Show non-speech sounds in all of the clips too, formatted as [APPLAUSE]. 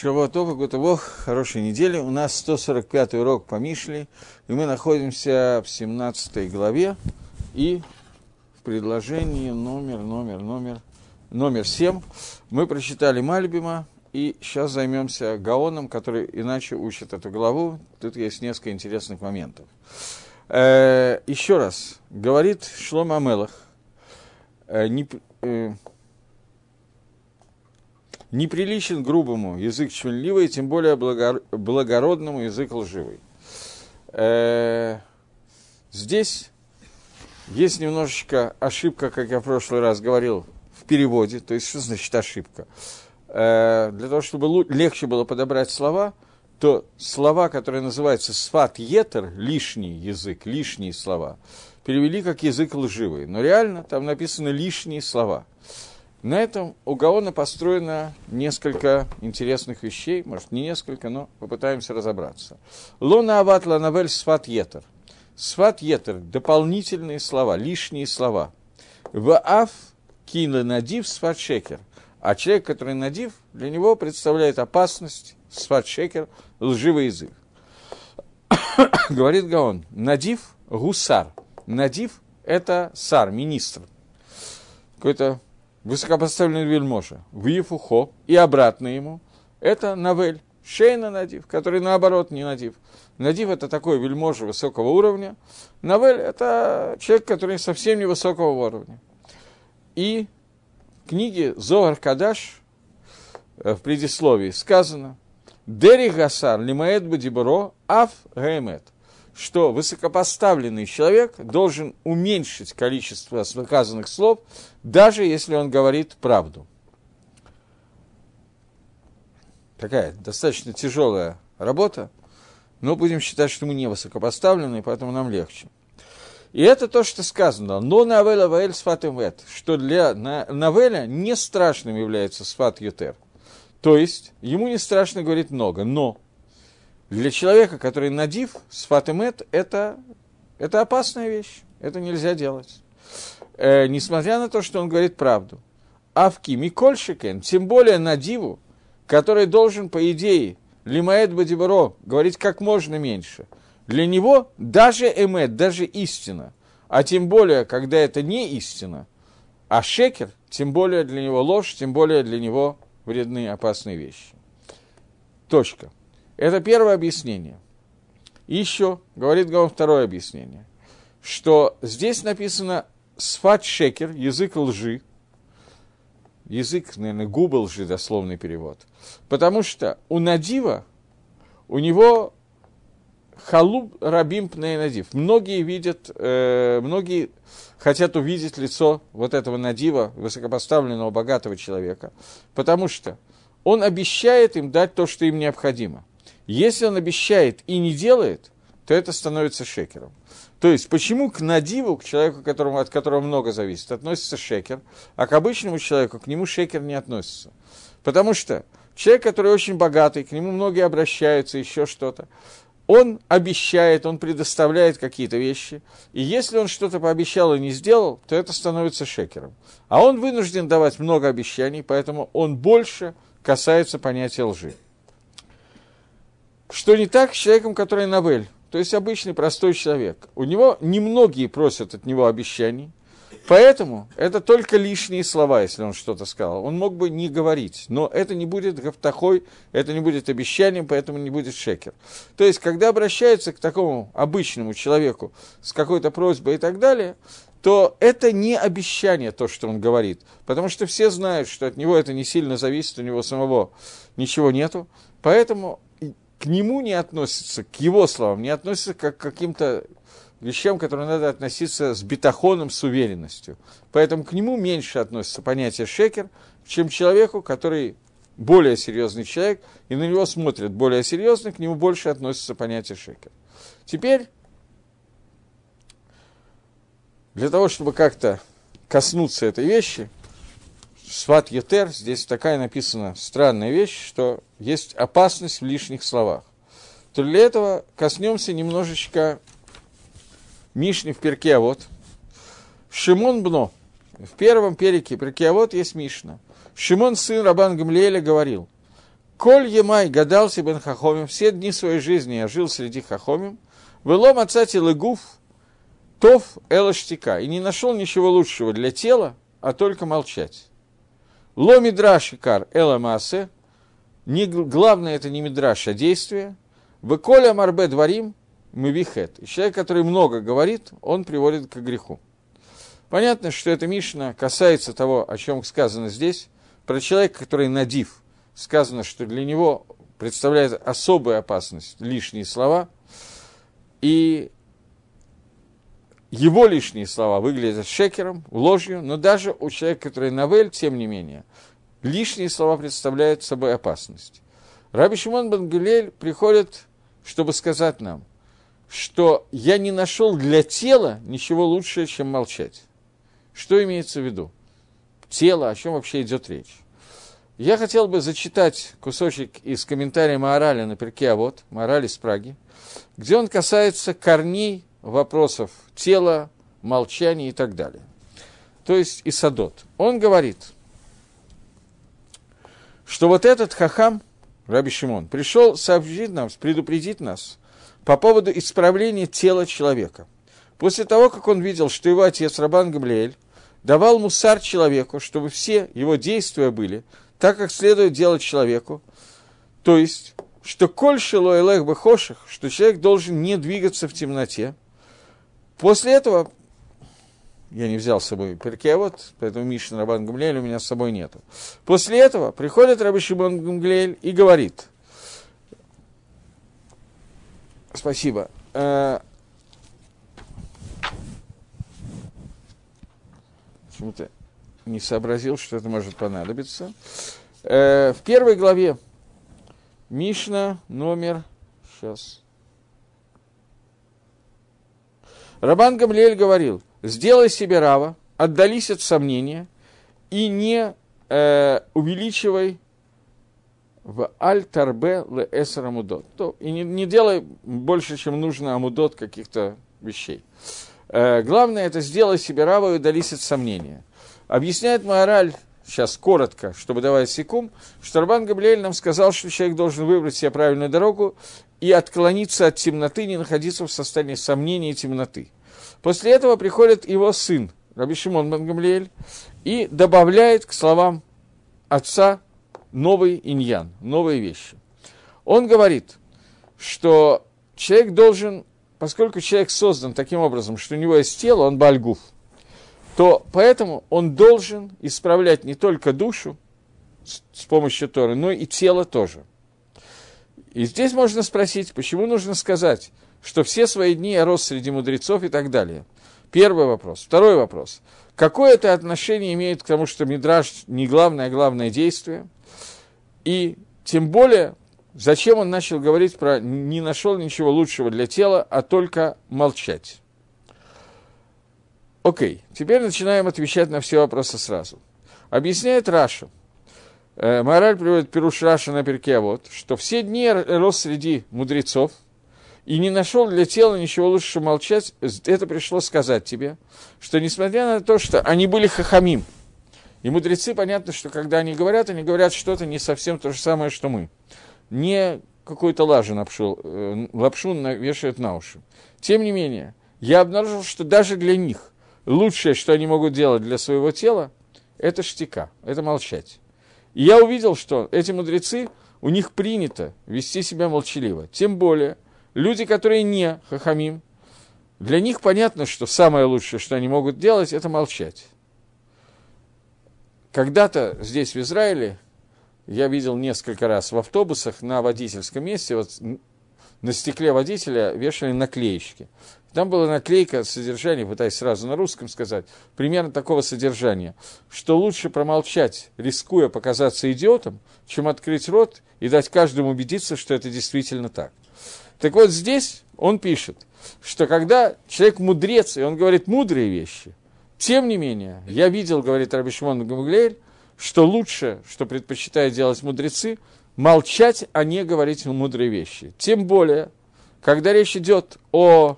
Шавуатова, Гутовох, хорошей недели. У нас 145 урок по Мишле, и мы находимся в 17 главе и в предложении номер, номер, номер, номер 7. Мы прочитали Мальбима, и сейчас займемся Гаоном, который иначе учит эту главу. Тут есть несколько интересных моментов. Э, еще раз, говорит Шлома Амелах, э, не, э, неприличен грубому язык чванливый, тем более благородному язык лживый. Э, здесь есть немножечко ошибка, как я в прошлый раз говорил, в переводе. То есть, что значит ошибка? Э, для того, чтобы легче было подобрать слова, то слова, которые называются сфат етер, лишний язык, лишние слова, перевели как язык лживый. Но реально там написаны лишние слова – на этом у Гаона построено несколько интересных вещей, может, не несколько, но попытаемся разобраться. Лона ават ланавель сфат етер. Сфат етер – дополнительные слова, лишние слова. В аф кино надив сфат шекер. А человек, который надив, для него представляет опасность, сфат шекер, лживый язык. [COUGHS] Говорит Гаон, надив – гусар. Надив – это сар, министр. Какой-то высокопоставленный вельможа, в Ефухо и обратно ему, это Навель, Шейна Надив, который наоборот не Надив. Надив – это такой вельможа высокого уровня. Навель – это человек, который совсем не высокого уровня. И в книге Зоар Кадаш э, в предисловии сказано «Дери Гасар лимаэт бадибро аф гаэмет» что высокопоставленный человек должен уменьшить количество сказанных слов, даже если он говорит правду. Такая достаточно тяжелая работа, но будем считать, что мы не высокопоставленные, поэтому нам легче. И это то, что сказано. Но Навеля Ваэль Сфат Вет, что для Навеля не страшным является Сфат Ютер. То есть, ему не страшно говорить много, но для человека, который надив, сфатемет, это, это опасная вещь. Это нельзя делать. Э, несмотря на то, что он говорит правду. А в Микольшикен, тем более надиву, который должен, по идее, лимаэт бадибаро, говорить как можно меньше. Для него даже эмет, даже истина, а тем более, когда это не истина, а шекер, тем более для него ложь, тем более для него вредные, опасные вещи. Точка. Это первое объяснение. Еще, говорит Гаон, второе объяснение, что здесь написано сфат шекер, язык лжи, язык, наверное, губы лжи, дословный перевод, потому что у Надива, у него халуб рабим пней надив. Многие видят, э, многие хотят увидеть лицо вот этого надива, высокопоставленного, богатого человека, потому что он обещает им дать то, что им необходимо. Если он обещает и не делает, то это становится шекером. То есть, почему к надиву, к человеку, которому, от которого много зависит, относится шекер, а к обычному человеку к нему шекер не относится? Потому что человек, который очень богатый, к нему многие обращаются, еще что-то, он обещает, он предоставляет какие-то вещи, и если он что-то пообещал и не сделал, то это становится шекером. А он вынужден давать много обещаний, поэтому он больше касается понятия лжи. Что не так с человеком, который Навель, то есть обычный простой человек. У него немногие просят от него обещаний, поэтому это только лишние слова, если он что-то сказал. Он мог бы не говорить, но это не будет гафтахой, это не будет обещанием, поэтому не будет шекер. То есть, когда обращаются к такому обычному человеку с какой-то просьбой и так далее, то это не обещание, то, что он говорит. Потому что все знают, что от него это не сильно зависит, у него самого ничего нету. Поэтому к нему не относится, к его словам, не относится как к каким-то вещам, к которым надо относиться с бетахоном, с уверенностью. Поэтому к нему меньше относится понятие шекер, чем человеку, который более серьезный человек, и на него смотрят более серьезно, к нему больше относится понятие шекер. Теперь, для того, чтобы как-то коснуться этой вещи, Сват Етер, здесь такая написана странная вещь, что есть опасность в лишних словах. То для этого коснемся немножечко Мишни в перке, а вот. Шимон Бно. В первом переке перке, а вот есть Мишна. Шимон, сын Рабан Гамлиэля, говорил, Коль Емай гадался бен Хахомим, все дни своей жизни я жил среди Хахомим, Вело мацати лыгуф, тов элаштика, и не нашел ничего лучшего для тела, а только молчать. Ло мидраш икар эла маасе, не, главное это не мидраш, а действие. В коля марбе дворим мы вихет. И человек, который много говорит, он приводит к греху. Понятно, что эта Мишна касается того, о чем сказано здесь, про человека, который надив. Сказано, что для него представляет особую опасность лишние слова, и его лишние слова выглядят шекером, ложью, но даже у человека, который навель, тем не менее, лишние слова представляют собой опасность. Раби Шимон Бангелель приходит, чтобы сказать нам, что я не нашел для тела ничего лучшего, чем молчать. Что имеется в виду? Тело, о чем вообще идет речь? Я хотел бы зачитать кусочек из комментария Маораля на перке, а вот, Маораль из Праги, где он касается корней вопросов тела, молчания и так далее. То есть Исадот. Он говорит, что вот этот хахам, Раби Шимон, пришел сообщить нам, предупредить нас по поводу исправления тела человека. После того, как он видел, что его отец Рабан Гамлеэль давал мусар человеку, чтобы все его действия были так, как следует делать человеку, то есть, что коль шило элех бахоших, что человек должен не двигаться в темноте, После этого, я не взял с собой вот, поэтому Мишна Рабан Гамлеэль у меня с собой нету. После этого приходит Раби Шимон Гамлеэль и говорит, спасибо, э, почему-то не сообразил, что это может понадобиться. Э, в первой главе Мишна номер, сейчас, Рабан Гамлиэль говорил, сделай себе рава, отдались от сомнения и не э, увеличивай в аль-тарбе ле эсер амудот. То, и не, не делай больше, чем нужно амудот каких-то вещей. Э, главное, это сделай себе рава и удались от сомнения. Объясняет Маораль, сейчас коротко, чтобы давать секум, что Рабан Габриэль нам сказал, что человек должен выбрать себе правильную дорогу и отклониться от темноты, не находиться в состоянии сомнения и темноты. После этого приходит его сын, Раби Шимон Бангамлиэль, и добавляет к словам отца новый иньян, новые вещи. Он говорит, что человек должен, поскольку человек создан таким образом, что у него есть тело, он бальгуф, то поэтому он должен исправлять не только душу с, помощью Торы, но и тело тоже. И здесь можно спросить, почему нужно сказать, что все свои дни я рос среди мудрецов и так далее. Первый вопрос. Второй вопрос. Какое это отношение имеет к тому, что Мидраж не главное, а главное действие? И тем более, зачем он начал говорить про «не нашел ничего лучшего для тела, а только молчать». Окей, теперь начинаем отвечать на все вопросы сразу. Объясняет Раши – мораль приводит פירוש Раши на Пиркей Авот, что все дни рос среди мудрецов, и не нашел для тела ничего лучше, чем молчать, это пришло сказать тебе, что несмотря на то, что они были חכמים, и мудрецы, понятно, что когда они говорят, они говорят что-то не совсем то же самое, что мы. Не какую-то лажу напшу, э, лапшу вешают на уши. Тем не менее, я обнаружил, что даже для них лучшее, что они могут делать для своего тела, это штика, это молчать. И я увидел, что эти мудрецы, у них принято вести себя молчаливо. Тем более, люди, которые не хахамим, для них понятно, что самое лучшее, что они могут делать, это молчать. Когда-то здесь, в Израиле, я видел несколько раз в автобусах на водительском месте, вот на стекле водителя вешали наклеечки. Там была наклейка содержания, пытаясь сразу на русском сказать, примерно такого содержания, что лучше промолчать, рискуя показаться идиотом, чем открыть рот и дать каждому убедиться, что это действительно так. Так вот здесь он пишет, что когда человек мудрец, и он говорит мудрые вещи, тем не менее, я видел, говорит Рабишмон Гамглейр, что лучше, что предпочитают делать мудрецы, молчать, а не говорить мудрые вещи. Тем более, когда речь идет о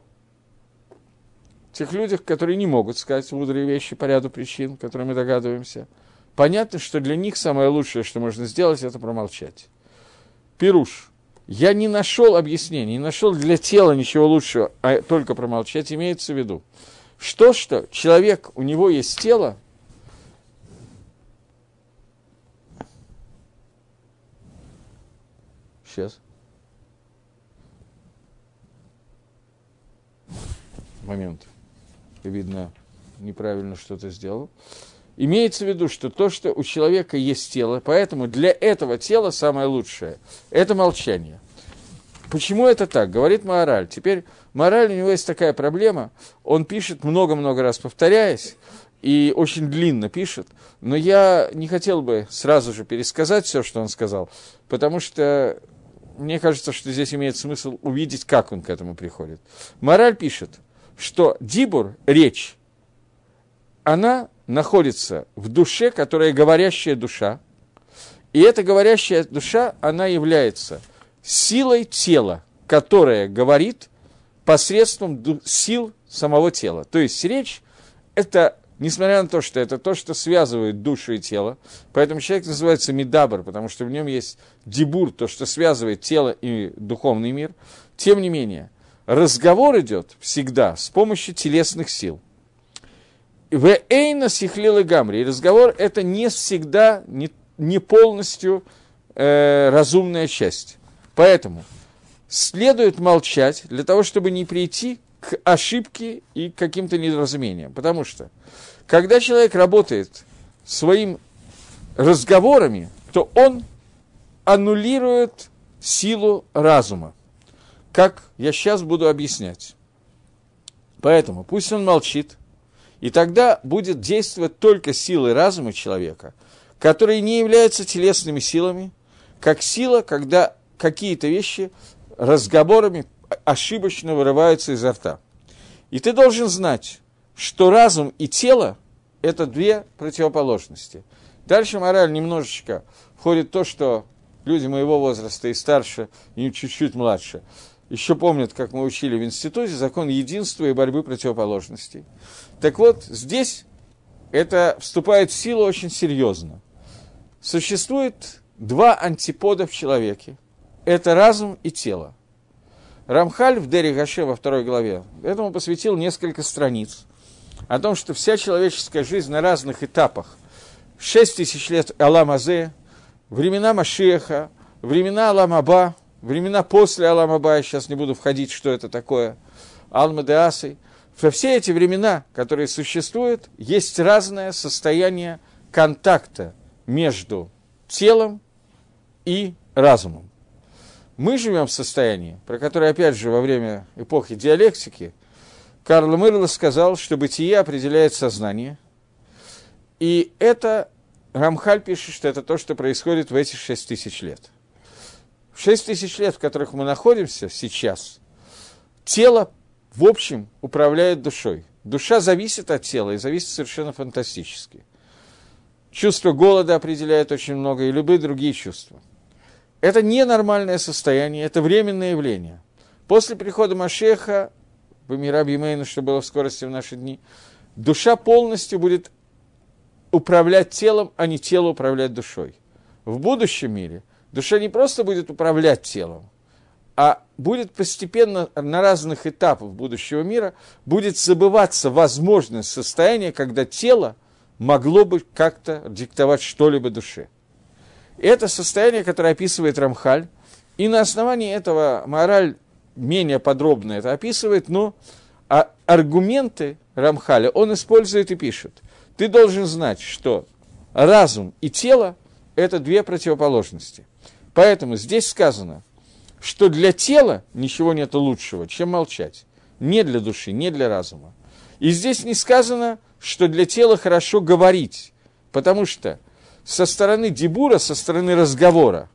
тех людях, которые не могут сказать мудрые вещи по ряду причин, которые мы догадываемся, понятно, что для них самое лучшее, что можно сделать, это промолчать. Пируш. Я не нашел объяснения, не нашел для тела ничего лучшего, а только промолчать имеется в виду. Что, что человек, у него есть тело, Сейчас. Момент. Видно, неправильно что-то сделал. Имеется в виду, что то, что у человека есть тело, поэтому для этого тела самое лучшее – это молчание. Почему это так? Говорит Мораль. Теперь Мораль, у него есть такая проблема, он пишет много-много раз повторяясь, и очень длинно пишет, но я не хотел бы сразу же пересказать все, что он сказал, потому что мне кажется, что здесь имеет смысл увидеть, как он к этому приходит. Мораль пишет, что дибур, речь, она находится в душе, которая говорящая душа, и эта говорящая душа, она является силой тела, которая говорит посредством сил самого тела. То есть речь – это Несмотря на то, что это то, что связывает душу и тело, поэтому человек называется медабр, потому что в нем есть дебур, то, что связывает тело и духовный мир, тем не менее, разговор идет всегда с помощью телесных сил. В Эйна Сихлила Гамри. И разговор это не всегда, не, не полностью э, разумная часть. Поэтому следует молчать для того, чтобы не прийти к ошибке и к каким-то недоразумениям. Потому что когда человек работает своим разговорами, то он аннулирует силу разума. Как я сейчас буду объяснять. Поэтому пусть он молчит, и тогда будет действовать только силы разума человека, которые не являются телесными силами, как сила, когда какие-то вещи разговорами ошибочно вырываются изо рта. И ты должен знать, что разум и тело – это две противоположности. Дальше мораль немножечко входит то, что люди моего возраста и старше, и чуть-чуть младше, еще помнят, как мы учили в институте, закон единства и борьбы противоположностей. Так вот, здесь это вступает в силу очень серьезно. Существует два антипода в человеке. Это разум и тело. Рамхаль в Дери Гаше во второй главе этому посвятил несколько страниц о том, что вся человеческая жизнь на разных этапах, шесть тысяч лет Алам Азе, времена Машеха, времена Алам Аба, времена после Алам Аба, я сейчас не буду входить, что это такое, Алма де Асы, во все эти времена, которые существуют, есть разное состояние контакта между телом и разумом. Мы живем в состоянии, про которое, опять же, во время эпохи диалектики, Карл Мырло сказал, что бытие определяет сознание. И это, Рамхаль пишет, что это то, что происходит в эти шесть тысяч лет. В шесть тысяч лет, в которых мы находимся сейчас, тело, в общем, управляет душой. Душа зависит от тела и зависит совершенно фантастически. Чувство голода определяет очень много, и любые другие чувства – это ненормальное состояние, это временное явление. После прихода Машеха, в Мираб Емейну, что было в скорости в наши дни, душа полностью будет управлять телом, а не тело управлять душой. В будущем мире душа не просто будет управлять телом, а будет постепенно на разных этапах будущего мира будет забываться возможность состояния, когда тело могло бы как-то диктовать что-либо душе. Это состояние, которое описывает Рамхаль, и на основании этого мораль менее подробно это описывает, но а аргументы Рамхаля он использует и пишет. Ты должен знать, что разум и тело – это две противоположности. Поэтому здесь сказано, что для тела ничего нет лучшего, чем молчать. Не для души, не для разума. И здесь не сказано, что для тела хорошо говорить, потому что – со стороны дебура, со стороны разговора,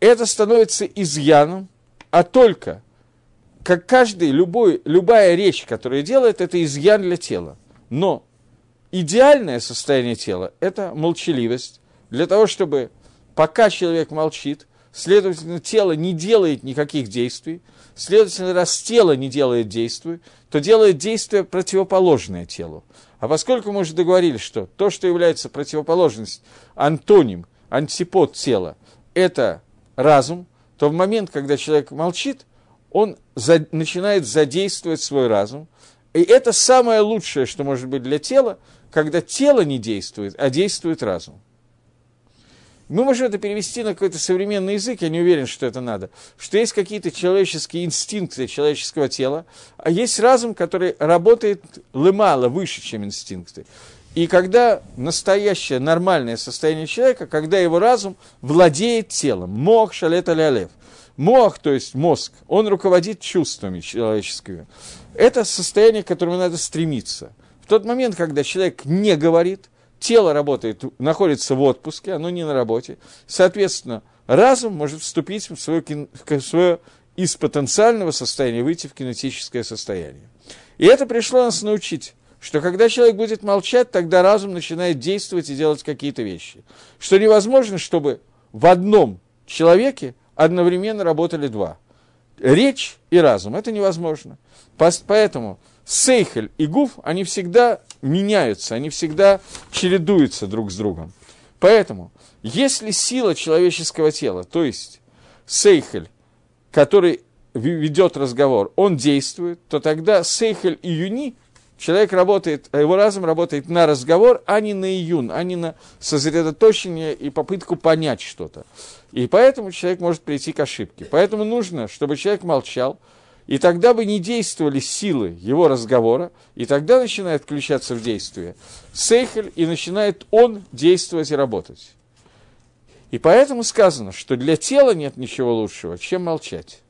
это становится изъяном, а только, как каждый, любой, любая речь, которая делает, это изъян для тела. Но идеальное состояние тела – это молчаливость, для того, чтобы пока человек молчит, следовательно, тело не делает никаких действий, следовательно, раз тело не делает действий, то делает действие противоположное телу. А поскольку мы уже договорились, что то, что является противоположность, антоним, антипод тела, это разум, то в момент, когда человек молчит, он за, начинает задействовать свой разум. И это самое лучшее, что может быть для тела, когда тело не действует, а действует разум. Мы можем это перевести на какой-то современный язык, я не уверен, что это надо, что есть какие-то человеческие инстинкты человеческого тела, а есть разум, который работает лымало, выше, чем инстинкты. И когда настоящее нормальное состояние человека, когда его разум владеет телом, мох шалет алялев, мох, то есть мозг, он руководит чувствами человеческими. Это состояние, к которому надо стремиться. В тот момент, когда человек не говорит, тело работает, находится в отпуске, оно не на работе, соответственно, разум может вступить в свое, в свое из потенциального состояния выйти в кинетическое состояние. И это пришло нас научить что когда человек будет молчать, тогда разум начинает действовать и делать какие-то вещи. Что невозможно, чтобы в одном человеке одновременно работали два. Речь и разум. Это невозможно. Поэтому Сейхель и Гуф, они всегда меняются, они всегда чередуются друг с другом. Поэтому, если сила человеческого тела, то есть Сейхель, который ведет разговор, он действует, то тогда Сейхель и Юни – Человек работает, а его разум работает на разговор, а не на июн, а не на сосредоточение и попытку понять что-то. И поэтому человек может прийти к ошибке. Поэтому нужно, чтобы человек молчал, и тогда бы не действовали силы его разговора, и тогда начинает включаться в действие Сейхель, и начинает он действовать и работать. И поэтому сказано, что для тела нет ничего лучшего, чем молчать.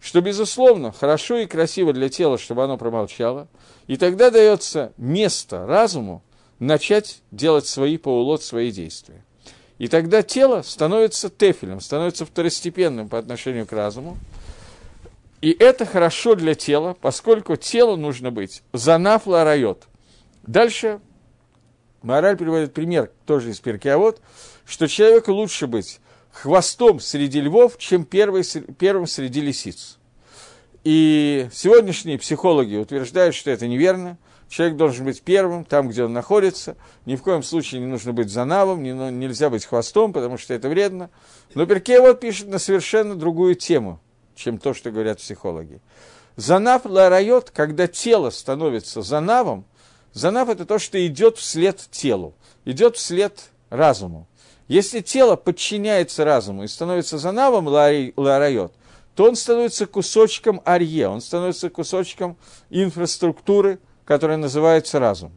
Что, безусловно, хорошо и красиво для тела, чтобы оно промолчало – и тогда дается место разуму начать делать свои поулот, свои действия. И тогда тело становится тефелем, становится второстепенным по отношению к разуму. И это хорошо для тела, поскольку телу нужно быть занафла райот. Дальше Мораль приводит пример, тоже из Перкиавод, что человеку лучше быть хвостом среди львов, чем первый, первым среди лисиц. И сегодняшние психологи утверждают, что это неверно. Человек должен быть первым, там, где он находится. Ни в коем случае не нужно быть занавом, не, ну, нельзя быть хвостом, потому что это вредно. Но Перкей вот пишет на совершенно другую тему, чем то, что говорят психологи. Занав ларайот, когда тело становится занавом, занав это то, что идет вслед телу, идет вслед разуму. Если тело подчиняется разуму и становится занавом ларайот, то он становится кусочком арье, он становится кусочком инфраструктуры, которая называется разум.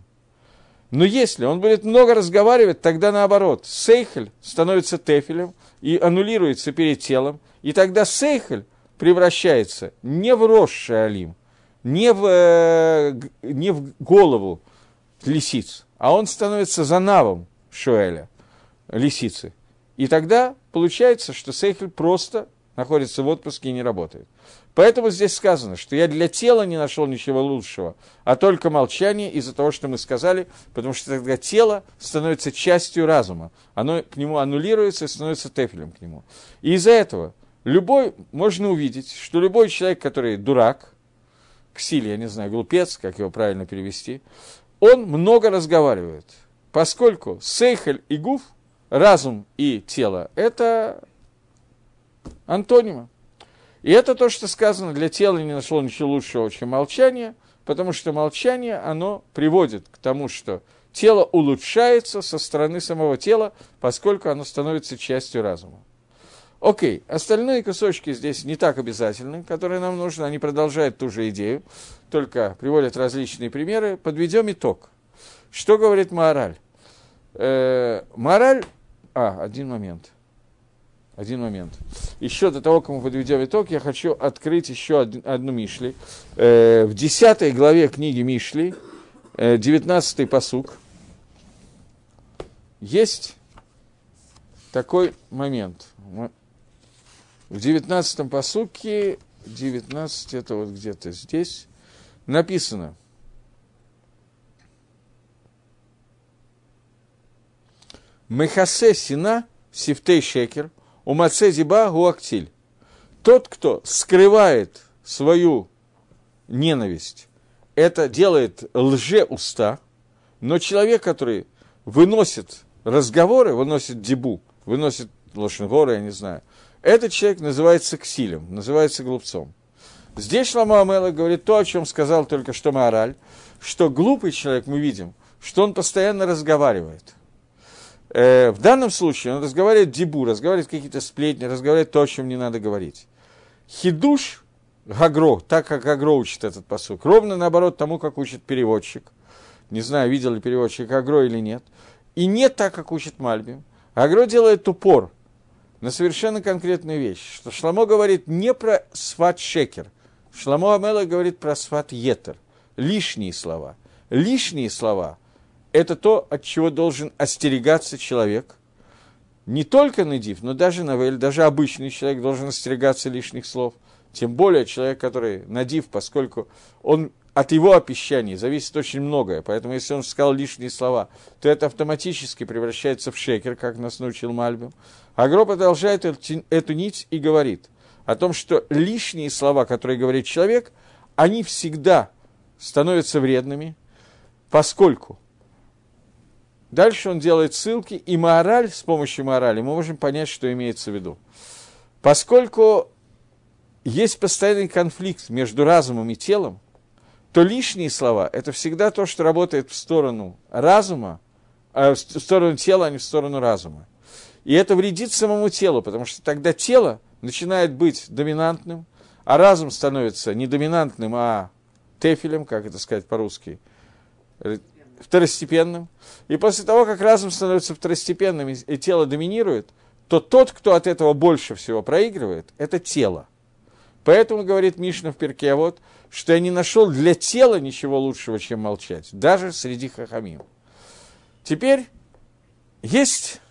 Но если он будет много разговаривать, тогда наоборот, сейхель становится тефелем и аннулируется перед телом, и тогда сейхель превращается не в росший алим, не в, э, не в голову лисиц, а он становится занавом Шуэля, лисицы. И тогда получается, что Сейхель просто находится в отпуске и не работает. Поэтому здесь сказано, что я для тела не нашел ничего лучшего, а только молчание из-за того, что мы сказали, потому что тогда тело становится частью разума. Оно к нему аннулируется и становится тефелем к нему. И из-за этого любой, можно увидеть, что любой человек, который дурак, ксиль, я не знаю, глупец, как его правильно перевести, он много разговаривает, поскольку сейхель и гуф, разум и тело, это антонима. И это то, что сказано, для тела не нашло ничего лучшего, чем молчание, потому что молчание, оно приводит к тому, что тело улучшается со стороны самого тела, поскольку оно становится частью разума. Окей, остальные кусочки здесь не так обязательны, которые нам нужны, они продолжают ту же идею, только приводят различные примеры. Подведем итог. Что говорит мораль? Э, мораль... А, один момент. Один момент. Еще до того, как мы подведем итог, я хочу открыть еще один, одну Мишли. Э, в десятой главе книги Мишли, э, девятнадцатый посук, есть такой момент. В девятнадцатом посуке, девятнадцать, это вот где-то здесь, написано. Мехасе сина сифтей шекер – у Мацезиба Гуактиль. Тот, кто скрывает свою ненависть, это делает лже-уста, но человек, который выносит разговоры, выносит дебу, выносит лошенгоры, я не знаю, этот человек называется ксилем, называется глупцом. Здесь Шламу Амела говорит то, о чем сказал только что Маораль, что глупый человек, мы видим, что он постоянно разговаривает. Э, в данном случае он разговаривает дебу, разговаривает какие-то сплетни, разговаривает то, о чем не надо говорить. Хидуш Гагро, так как Гагро учит этот посук, ровно наоборот тому, как учит переводчик. Не знаю, видел ли переводчик Агро или нет. И не так, как учит Мальбим. Агро делает упор на совершенно конкретную вещь, что Шламо говорит не про сват шекер, Шламо Амела говорит про сват етер, лишние слова. Лишние слова – это то, от чего должен остерегаться человек. Не только Надив, но даже Навель, даже обычный человек должен остерегаться лишних слов. Тем более человек, который Надив, поскольку он от его опищаний зависит очень многое. Поэтому, если он сказал лишние слова, то это автоматически превращается в шекер, как нас научил Мальбим. Агро продолжает эту, эту нить и говорит о том, что лишние слова, которые говорит человек, они всегда становятся вредными, поскольку дальше он делает ссылки, и мораль, с помощью морали мы можем понять, что имеется в виду. Поскольку есть постоянный конфликт между разумом и телом, то лишние слова – это всегда то, что работает в сторону разума, а в сторону тела, а не в сторону разума. И это вредит самому телу, потому что тогда тело начинает быть доминантным, а разум становится не доминантным, а тефелем, как это сказать по-русски, второстепенным. И после того, как разум становится второстепенным и тело доминирует, то тот, кто от этого больше всего проигрывает, это тело. Поэтому, говорит Мишна в перке, вот, что я не нашел для тела ничего лучшего, чем молчать, даже среди хахамим. Теперь есть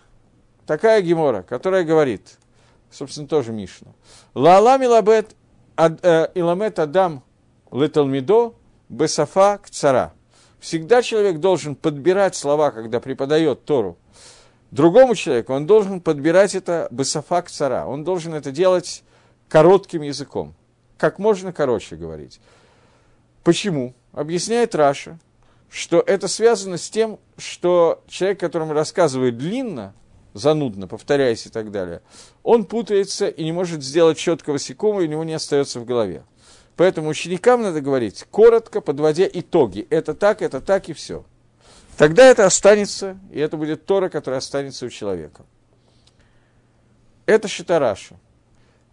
такая гемора, которая говорит, собственно, тоже Мишна. Лаала милабет э, иламет адам леталмидо бесафа к цара. Всегда человек должен подбирать слова, когда преподает Тору. Другому человеку он должен подбирать это бесафа к цара. Он должен это делать коротким языком. Как можно короче говорить. Почему? Объясняет Раша, что это связано с тем, что человек, которому рассказывает длинно, занудно, повторяясь и так далее, он путается и не может сделать четкого секума, и у него не остается в голове. Поэтому ученикам надо говорить коротко, подводя итоги. Это так, это так и все. Тогда это останется, и это будет Тора, которая останется у человека. Это Шитараша.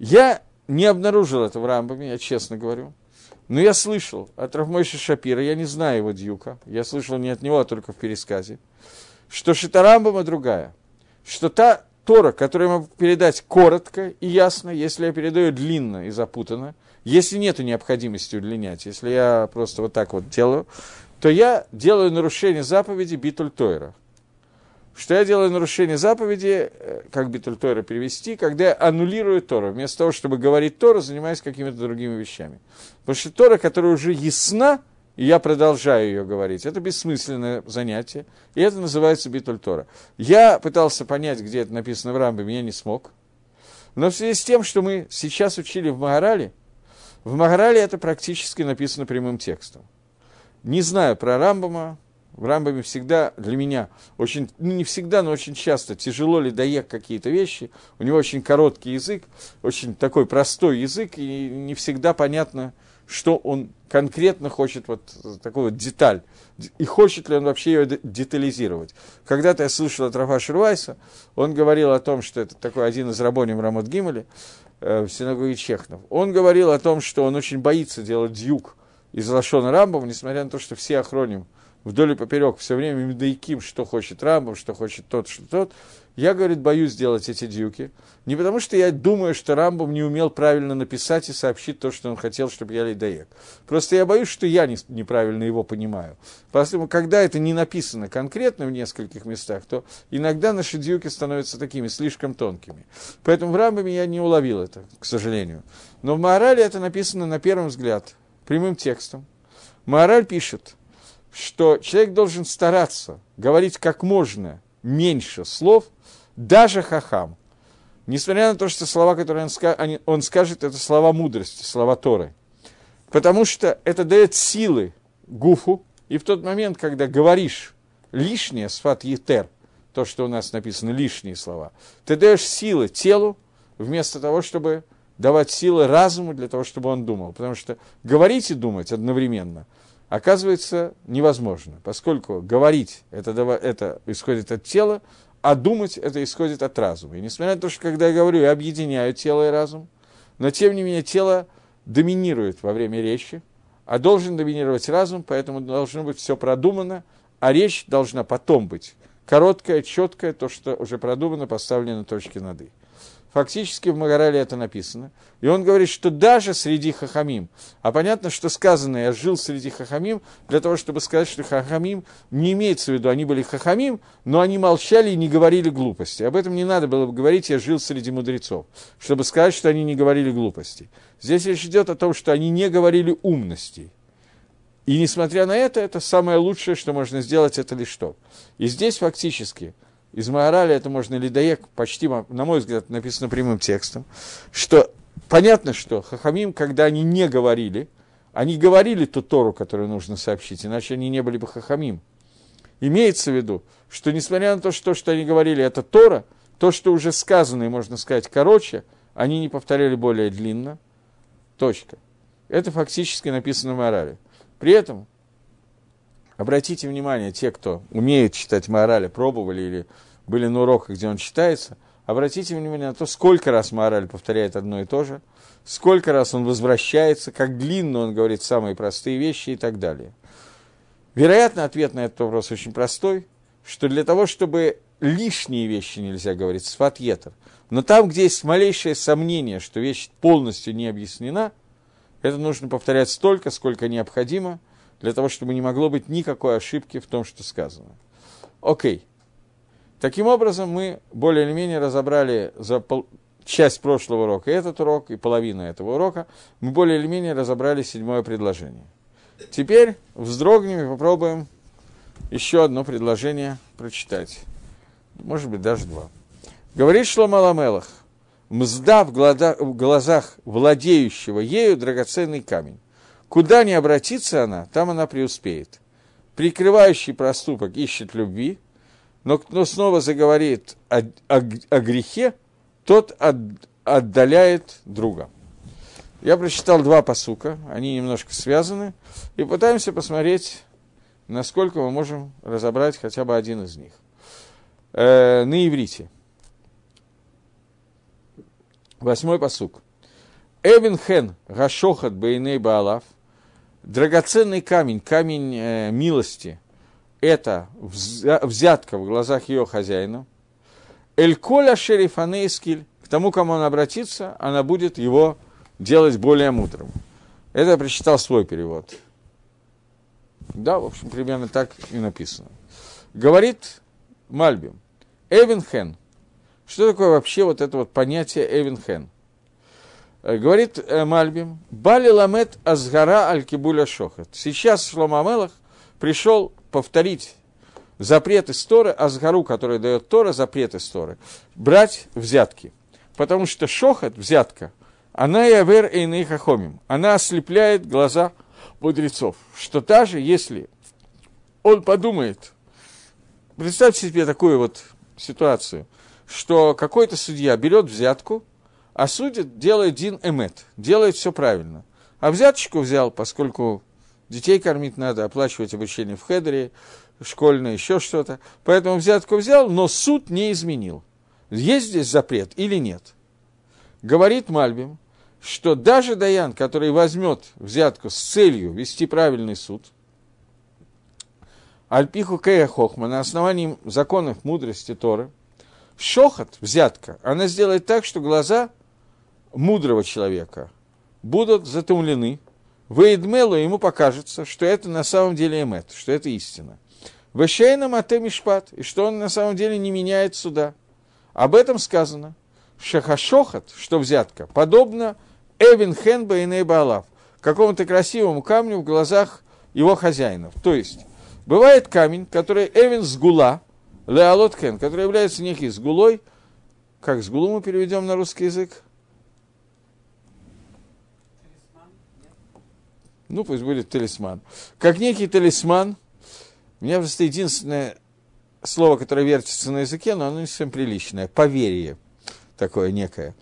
Я не обнаружил это в Рамбаме, я честно говорю. Но я слышал от Равмойши Шапира, я не знаю его дьюка, я слышал не от него, а только в пересказе, что Шитарамбама другая. Что та Тора, которую я могу передать коротко и ясно, если я передаю длинно и запутанно, если нет необходимости удлинять, если я просто вот так вот делаю, то я делаю нарушение заповеди Битуль Тойра что я делаю нарушение заповеди, э, как Битуль Тора перевести, когда я аннулирую Тору. Вместо того, чтобы говорить Тору, занимаюсь какими-то другими вещами. Потому что Тора, которая уже ясна, и я продолжаю ее говорить, это бессмысленное занятие, и это называется Битуль Тора. Я пытался понять, где это написано в Рамбе, я не смог. Но в связи с тем, что мы сейчас учили в Магарале, в Магарале это практически написано прямым текстом. Не знаю про Рамбама, в Рамбаме всегда для меня очень, ну не всегда, но очень часто тяжело ли доехать какие-то вещи. У него очень короткий язык, очень такой простой язык, и не всегда понятно, что он конкретно хочет, вот такой вот деталь. И хочет ли он вообще ее детализировать. Когда-то я слышал от Рафа Шервайса, он говорил о том, что это такой один из рабоним Рамот Гимали э, в синагоге Чехнов. Он говорил о том, что он очень боится делать дюк из Лашона Рамбова, несмотря на то, что все охроним вдоль и поперек все время медаиким, что хочет Рамбов, что хочет тот, что тот. Я, говорит, боюсь делать эти дюки. Не потому, что я думаю, что Рамбов не умел правильно написать и сообщить то, что он хотел, чтобы я лейдаек. Просто я боюсь, что я не, неправильно его понимаю. Поэтому, когда это не написано конкретно в нескольких местах, то иногда наши дюки становятся такими, слишком тонкими. Поэтому в Рамбаме я не уловил это, к сожалению. Но в Маорале это написано на первый взгляд, прямым текстом. Маораль пишет – что человек должен стараться говорить как можно меньше слов, даже хахам. Несмотря на то, что слова, которые он, ска он скажет, это слова мудрости, слова Торы. Потому что это дает силы гуфу, и в тот момент, когда говоришь лишнее, сфат етер, то, что у нас написано, лишние слова, ты даешь силы телу вместо того, чтобы давать силы разуму для того, чтобы он думал. Потому что говорить и думать одновременно оказывается невозможно, поскольку говорить это, это исходит от тела, а думать это исходит от разума. И несмотря на то, что когда я говорю, я объединяю тело и разум, но тем не менее тело доминирует во время речи, а должен доминировать разум, поэтому должно быть все продумано, а речь должна потом быть короткая, четкая, то, что уже продумано, поставлено точки над «и». Фактически в Магарале это написано. И он говорит, что даже среди хахамим, а понятно, что сказано, я жил среди хахамим, для того, чтобы сказать, что хахамим не имеется в виду, они были хахамим, но они молчали и не говорили глупости. Об этом не надо было бы говорить, я жил среди мудрецов, чтобы сказать, что они не говорили глупости. Здесь речь идет о том, что они не говорили умностей. И несмотря на это, это самое лучшее, что можно сделать, это лишь что. И здесь фактически – из Маораля это можно лидоек, почти, на мой взгляд, написано прямым текстом, что понятно, что Хахамим, когда они не говорили, они говорили ту Тору, которую нужно сообщить, иначе они не были бы Хахамим. Имеется в виду, что несмотря на то, что, что они говорили, это Тора, то, что уже сказано, и можно сказать короче, они не повторяли более длинно. Точка. Это фактически написано в Маорале. При этом Обратите внимание, те, кто умеет читать морали, пробовали или были на уроках, где он читается, обратите внимание на то, сколько раз мораль повторяет одно и то же, сколько раз он возвращается, как длинно он говорит самые простые вещи и так далее. Вероятно, ответ на этот вопрос очень простой, что для того, чтобы лишние вещи нельзя говорить, сфатьетер, но там, где есть малейшее сомнение, что вещь полностью не объяснена, это нужно повторять столько, сколько необходимо – для того, чтобы не могло быть никакой ошибки в том, что сказано. Окей. Таким образом, мы более или менее разобрали за пол... часть прошлого урока этот урок, и половину этого урока. Мы более или менее разобрали седьмое предложение. Теперь вздрогнем и попробуем еще одно предложение прочитать. Может быть, даже два. Говорит Шлома Ламелах, мзда в глазах владеющего ею драгоценный камень. Куда не обратится она, там она преуспеет. Прикрывающий проступок ищет любви, но кто снова заговорит о, о, о грехе, тот от, отдаляет друга. Я прочитал два посука, они немножко связаны, и пытаемся посмотреть, насколько мы можем разобрать хотя бы один из них. Э, на иврите. Восьмой посук. Эвен хен гашохат бейней баалав – драгоценный камень, камень э, милости, это взятка в глазах ее хозяина. Эль-коля шерифанейскиль, к тому, кому он обратится, она будет его делать более мудрым. Это я прочитал свой перевод. Да, в общем, примерно так и написано. Говорит Мальбим, Эвенхен. Что такое вообще вот это вот понятие Эвенхен? Э, говорит э, Мальбим, Бали ламет азгара аль кибуля шохат. Сейчас Шлома Амелах пришел повторить запрет из Торы, азгару, который дает Тора, запрет из Торы, брать взятки. Потому что шохат, взятка, она и авер и хахомим, она ослепляет глаза мудрецов. Что даже если он подумает, представьте себе такую вот ситуацию, что какой-то судья берет взятку – а судит, делает дин эмет, делает все правильно. А взяточку взял, поскольку детей кормить надо, оплачивать обучение в хедере, школьное, еще что-то. Поэтому взятку взял, но суд не изменил. Есть здесь запрет или нет? Говорит Мальбим, что даже Даян, который возьмет взятку с целью вести правильный суд, Альпиху Кея Хохма на основании законов мудрости Торы, шохот, взятка, она сделает так, что глаза мудрого человека будут затумлены, Вейдмелу ему покажется, что это на самом деле эмет, что это истина. Вешейна мате мишпат, и что он на самом деле не меняет суда. Об этом сказано. Шахашохат, что взятка, подобно Эвин Хенба и Нейбалав, какому-то красивому камню в глазах его хозяинов. То есть, бывает камень, который Эвин сгула, Леалот Хен, который является некий сгулой, как сгулу мы переведем на русский язык? Ну, пусть будет талисман. Как некий талисман, у меня просто единственное слово, которое вертится на языке, но оно не совсем приличное. Поверие такое некое.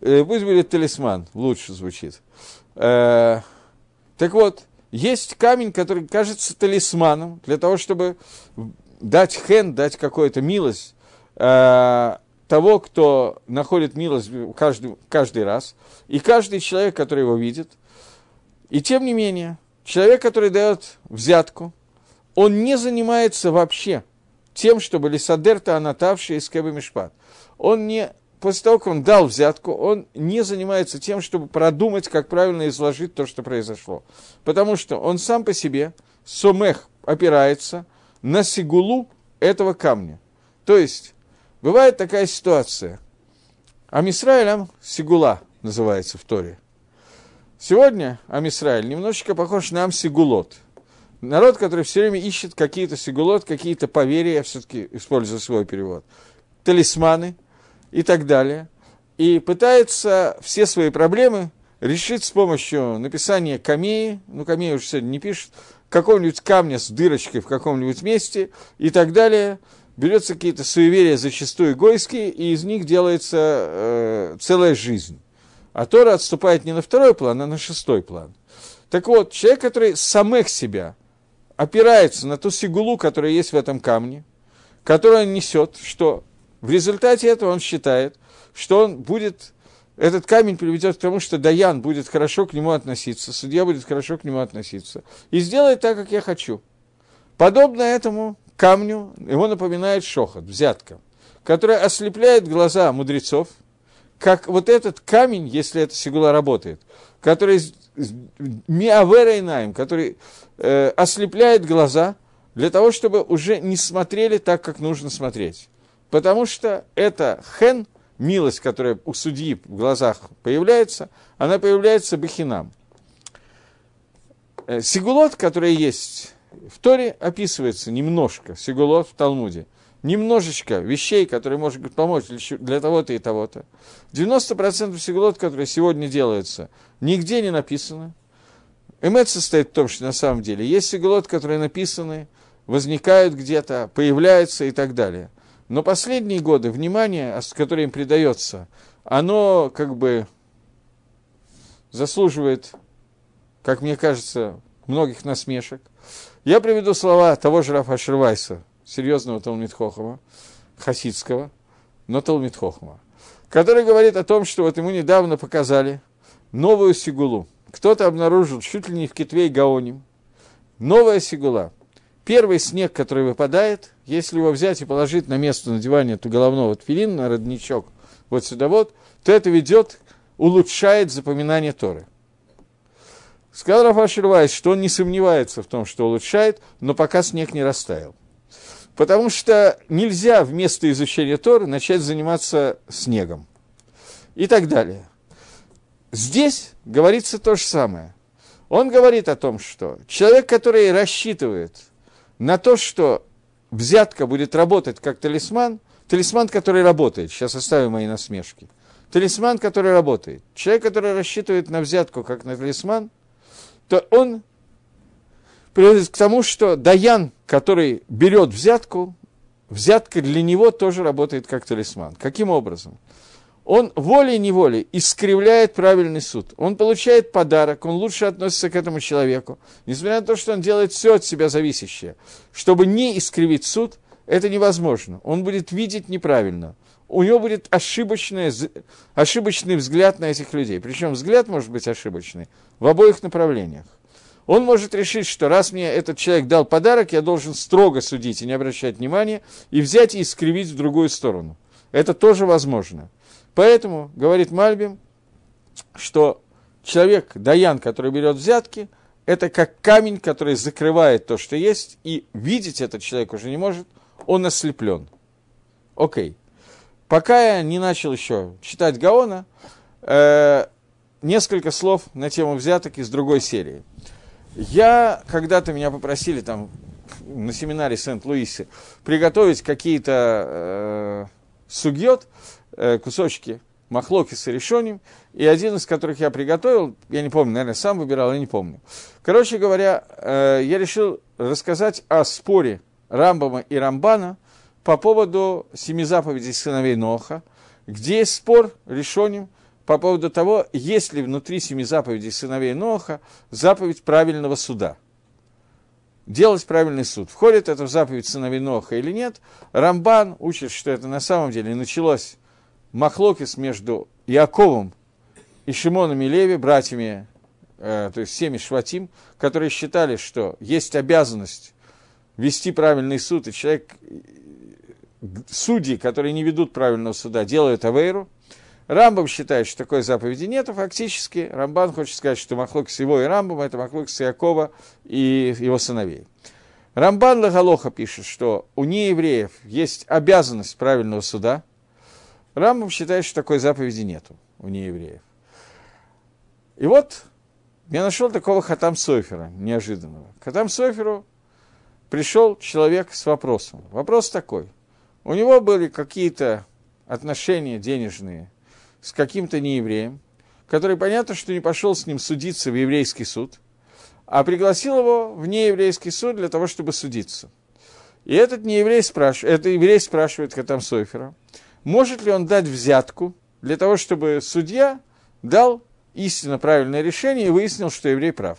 Э, пусть будет талисман, лучше звучит. Э, так вот, есть камень, который кажется талисманом для того, чтобы дать хен, дать какую-то милость э, того, кто находит милость каждый, каждый раз, и каждый человек, который его видит. И тем не менее, человек, который дает взятку, он не занимается вообще тем, чтобы лисадерта анатавший из Кэба Мишпат. Он не, после того, как он дал взятку, он не занимается тем, чтобы продумать, как правильно изложить то, что произошло. Потому что он сам по себе, сомех, опирается на сигулу этого камня. То есть, бывает такая ситуация. Амисраилем сигула называется в Торе. Сегодня Амисраиль немножечко похож на Амсигулот – Народ, который все время ищет какие-то сигулот, какие-то поверья, я все-таки использую свой перевод, талисманы и так далее, и пытается все свои проблемы решить с помощью написания камеи, ну, камеи уже сегодня не пишет, какого-нибудь камня с дырочкой в каком-нибудь месте и так далее. Берется какие-то суеверия, зачастую гойские, и из них делается э, целая жизнь. А Тора отступает не на второй план, а на шестой план. Так вот, человек, который самых себя – опирается на ту сигулу, которая есть в этом камне, которую он несет, что в результате этого он считает, что он будет, этот камень приведет к тому, что Даян будет хорошо к нему относиться, судья будет хорошо к нему относиться, и сделает так, как я хочу. Подобно этому камню его напоминает шохот, взятка, которая ослепляет глаза мудрецов, как вот этот камень, если эта сигула работает, который миаверейнаем, который э, ослепляет глаза для того, чтобы уже не смотрели так, как нужно смотреть. Потому что это хен, милость, которая у судьи в глазах появляется, она появляется бахинам. Э, сигулот, который есть в Торе, описывается немножко, сигулот в Талмуде, немножечко вещей, которые могут помочь для того-то и того-то. 90% сигулот, которые сегодня делаются, нигде не написано, Эмет состоит в том, что на самом деле есть сигалот, которые написаны, возникают где-то, появляются и так далее. Но последние годы внимание, которое им придается, оно как бы заслуживает, как мне кажется, многих насмешек. Я приведу слова того же Рафа Шервайса, серьезного Талмитхохова, хасидского, но Талмитхохова, который говорит о том, что вот ему недавно показали новую сигулу – кто-то обнаружил чуть ли не в Китве и Гаоним новая сигула. Первый снег, который выпадает, если его взять и положить на место надевания эту головного тфилин, на родничок, вот сюда вот, то это ведет, улучшает запоминание Торы. Сказал Рафа Шервайс, что он не сомневается в том, что улучшает, но пока снег не растаял. Потому что нельзя вместо изучения Торы начать заниматься снегом. И так далее. Здесь говорится то же самое. Он говорит о том, что человек, который рассчитывает на то, что взятка будет работать как талисман, талисман, который работает, сейчас оставим мои насмешки, талисман, который работает, человек, который рассчитывает на взятку как на талисман, то он приводит к тому, что Даян, который берет взятку, взятка для него тоже работает как талисман. Каким образом? он волей-неволей искривляет правильный суд. Он получает подарок, он лучше относится к этому человеку, несмотря на то, что он делает все от себя зависящее. Чтобы не искривить суд, это невозможно. Он будет видеть неправильно. У него будет ошибочный, ошибочный взгляд на этих людей. Причем взгляд может быть ошибочный в обоих направлениях. Он может решить, что раз мне этот человек дал подарок, я должен строго судить и не обращать внимания, и взять и искривить в другую сторону. Это тоже возможно. Поэтому, говорит Мальбим, что человек, Даян, который берет взятки, это как камень, который закрывает то, что есть, и видеть этот человек уже не может, он ослеплен. Окей. Пока я не начал еще читать Гаона, э, несколько слов на тему взяток из другой серии. Я, когда-то меня попросили там на семинаре Сент-Луисе приготовить какие-то э, сугьет, Э, кусочки махлоки с решением, и один из которых я приготовил, я не помню, наверное, сам выбирал, я не помню. Короче говоря, э, я решил рассказать о споре Рамбама и Рамбана по поводу семи заповедей сыновей Ноха, где есть спор решением по поводу того, есть ли внутри семи заповедей сыновей Ноха заповедь правильного суда. Делать правильный суд. Входит это в заповедь сыновей Ноха или нет? Рамбан учит, что это на самом деле началось махлокис между Яковом и Шимоном и Леви, братьями, э, то есть всеми Шватим, которые считали, что есть обязанность вести правильный суд, и человек, судьи, которые не ведут правильного суда, делают авейру. Рамбам считает, что такой заповеди нет, фактически Рамбан хочет сказать, что Махлокис его и Рамбам – это Махлокис Якова и его сыновей. Рамбан Лагалоха пишет, что у неевреев есть обязанность правильного суда. Рамбам считает, что такой заповеди нету у неевреев. И вот я нашел такого Хатам Сойфера, неожиданного. К Хатам Сойферу пришел человек с вопросом. Вопрос такой. У него были какие-то отношения денежные с каким-то неевреем, который, понятно, что не пошел с ним судиться в еврейский суд, а пригласил его в нееврейский суд для того, чтобы судиться. И этот нееврей спрашивает, это еврей спрашивает Хатам Сойфера, может ли он дать взятку для того, чтобы судья дал истинно правильное решение и выяснил, что еврей прав.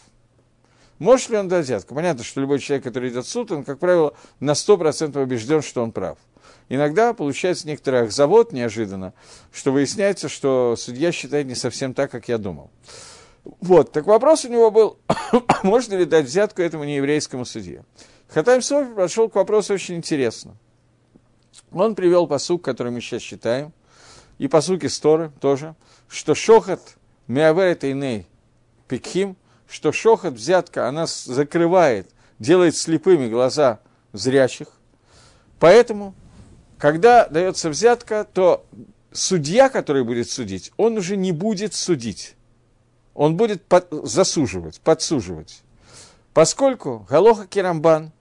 Может ли он дать взятку? Понятно, что любой человек, который идет в суд, он, как правило, на 100% убежден, что он прав. Иногда получается некоторый завод неожиданно, что выясняется, что судья считает не совсем так, как я думал. Вот, так вопрос у него был, [COUGHS] можно ли дать взятку этому нееврейскому судье. Хатайм Софи подошел к вопросу очень интересно. Он привел посук, который мы сейчас читаем, и посуки Сторы тоже, что шохат меаверет иней пикхим – что шохот, взятка, она закрывает, делает слепыми глаза зрячих. Поэтому, когда дается взятка, то судья, который будет судить, он уже не будет судить. Он будет под, засуживать, подсуживать. Поскольку Галоха Керамбан,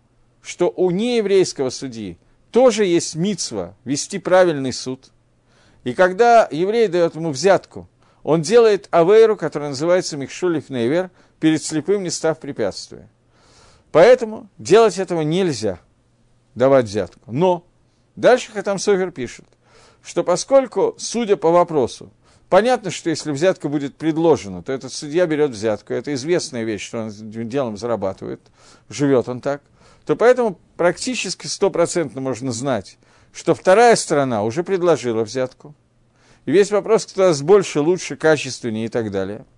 что у нееврейского судьи тоже есть мицва вести правильный суд, и когда еврей дает ему взятку, он делает авейру, которая называется Михшулиф Нейвер – перед слепым не став препятствия. Поэтому делать этого нельзя, давать взятку. Но дальше Хатам Софер пишет, что поскольку, судя по вопросу, понятно, что если взятка будет предложена, то этот судья берет взятку, это известная вещь, что он делом зарабатывает, живет он так, то поэтому практически стопроцентно можно знать, что вторая сторона уже предложила взятку. И весь вопрос, кто нас больше, лучше, качественнее и так далее –